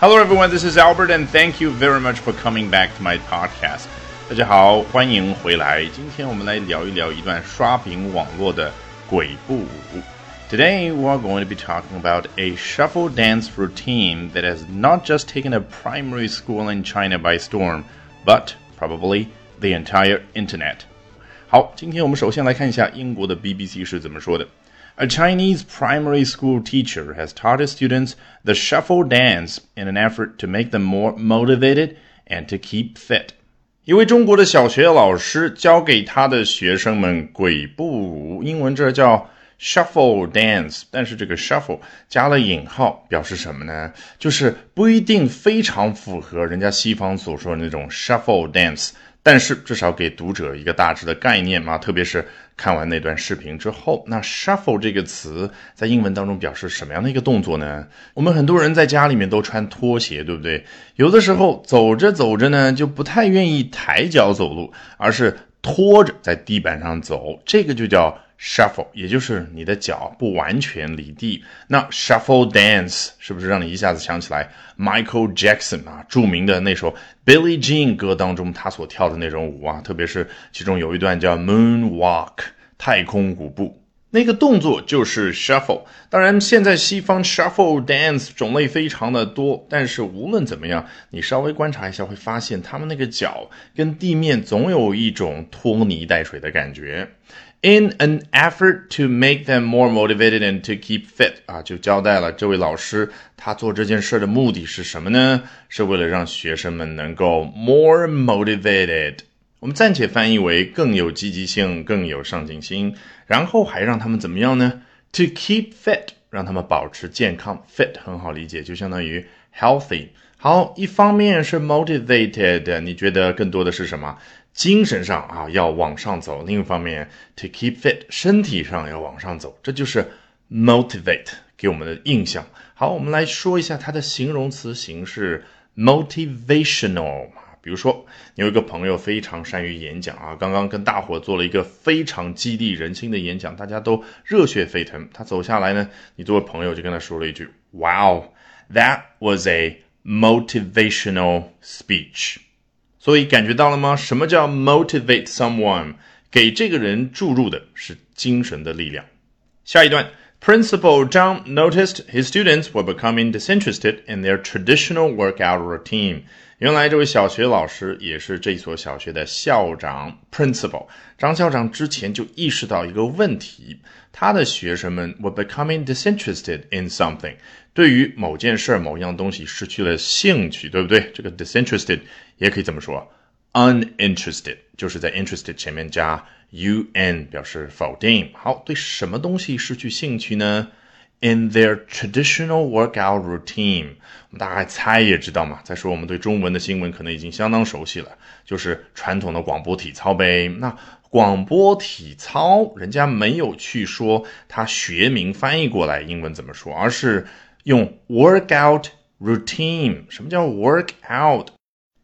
Hello, everyone. This is Albert, and thank you very much for coming back to my podcast. 大家好，欢迎回来。今天我们来聊一聊一段刷屏网络的鬼步舞。Today, we are going to be talking about a shuffle dance routine that has not just taken a primary school in China by storm, but probably the entire internet. 好，今天我们首先来看一下英国的 BBC 是怎么说的。 A Chinese primary school teacher has taught his students the shuffle dance in an effort to make them more motivated and to keep fit. 一位中国的小学老师教给他的学生们鬼步舞，英文这叫 shuffle dance。但是这个 shuffle 加了引号，表示什么呢？就是不一定非常符合人家西方所说的那种 shuffle dance。但是至少给读者一个大致的概念嘛，特别是看完那段视频之后，那 shuffle 这个词在英文当中表示什么样的一个动作呢？我们很多人在家里面都穿拖鞋，对不对？有的时候走着走着呢，就不太愿意抬脚走路，而是拖着在地板上走，这个就叫。Shuffle，也就是你的脚不完全离地。那 Shuffle Dance 是不是让你一下子想起来 Michael Jackson 啊，著名的那首 Billie Jean 歌当中他所跳的那种舞啊？特别是其中有一段叫 Moonwalk 太空舞步，那个动作就是 Shuffle。当然，现在西方 Shuffle Dance 种类非常的多，但是无论怎么样，你稍微观察一下会发现，他们那个脚跟地面总有一种拖泥带水的感觉。In an effort to make them more motivated and to keep fit，啊，就交代了这位老师他做这件事的目的是什么呢？是为了让学生们能够 more motivated。我们暂且翻译为更有积极性、更有上进心。然后还让他们怎么样呢？To keep fit，让他们保持健康。Fit 很好理解，就相当于 healthy。好，一方面是 motivated，你觉得更多的是什么？精神上啊要往上走，另一方面 to keep fit，身体上要往上走，这就是 motivate 给我们的印象。好，我们来说一下它的形容词形式 motivational。比如说，你有一个朋友非常善于演讲啊，刚刚跟大伙做了一个非常激励人心的演讲，大家都热血沸腾。他走下来呢，你作为朋友就跟他说了一句：“Wow, that was a motivational speech。”所以感觉到了吗？什么叫 motivate someone？给这个人注入的是精神的力量。下一段 ，Principal Zhang noticed his students were becoming disinterested in their traditional workout routine。原来这位小学老师也是这所小学的校长，Principal 张校长之前就意识到一个问题，他的学生们 were becoming disinterested in something，对于某件事、某样东西失去了兴趣，对不对？这个 disinterested 也可以这么说，uninterested 就是在 interested 前面加 Un 表示否定。好，对什么东西失去兴趣呢？In their traditional workout routine，我们大概猜也知道嘛。再说我们对中文的新闻可能已经相当熟悉了，就是传统的广播体操呗。那广播体操，人家没有去说它学名翻译过来英文怎么说，而是用 workout routine。什么叫 workout？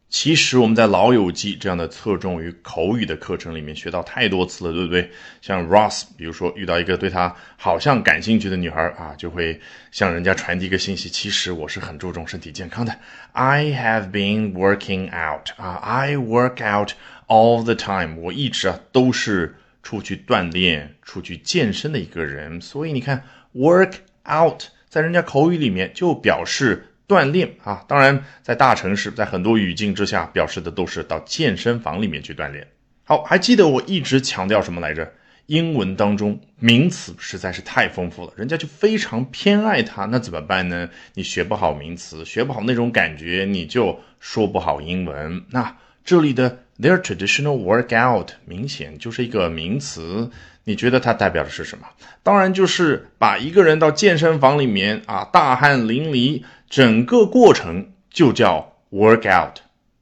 其实我们在《老友记》这样的侧重于口语的课程里面学到太多次了，对不对？像 Ross，比如说遇到一个对他好像感兴趣的女孩啊，就会向人家传递一个信息：其实我是很注重身体健康的。I have been working out 啊，I work out all the time。我一直啊都是出去锻炼、出去健身的一个人。所以你看，work out 在人家口语里面就表示。锻炼啊，当然，在大城市，在很多语境之下，表示的都是到健身房里面去锻炼。好，还记得我一直强调什么来着？英文当中名词实在是太丰富了，人家就非常偏爱它。那怎么办呢？你学不好名词，学不好那种感觉，你就说不好英文。那这里的 their traditional workout 明显就是一个名词。你觉得它代表的是什么？当然就是把一个人到健身房里面啊，大汗淋漓，整个过程就叫 workout。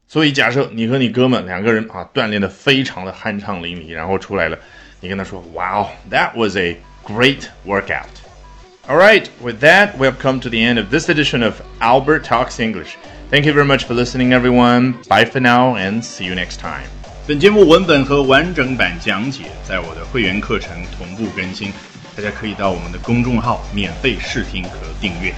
所以假设你和你哥们两个人啊，锻炼的非常的酣畅淋漓，然后出来了，你跟他说，Wow, that was a great workout. All right, with that, we have come to the end of this edition of Albert Talks English. Thank you very much for listening, everyone. Bye for now, and see you next time. 本节目文本和完整版讲解在我的会员课程同步更新，大家可以到我们的公众号免费试听和订阅。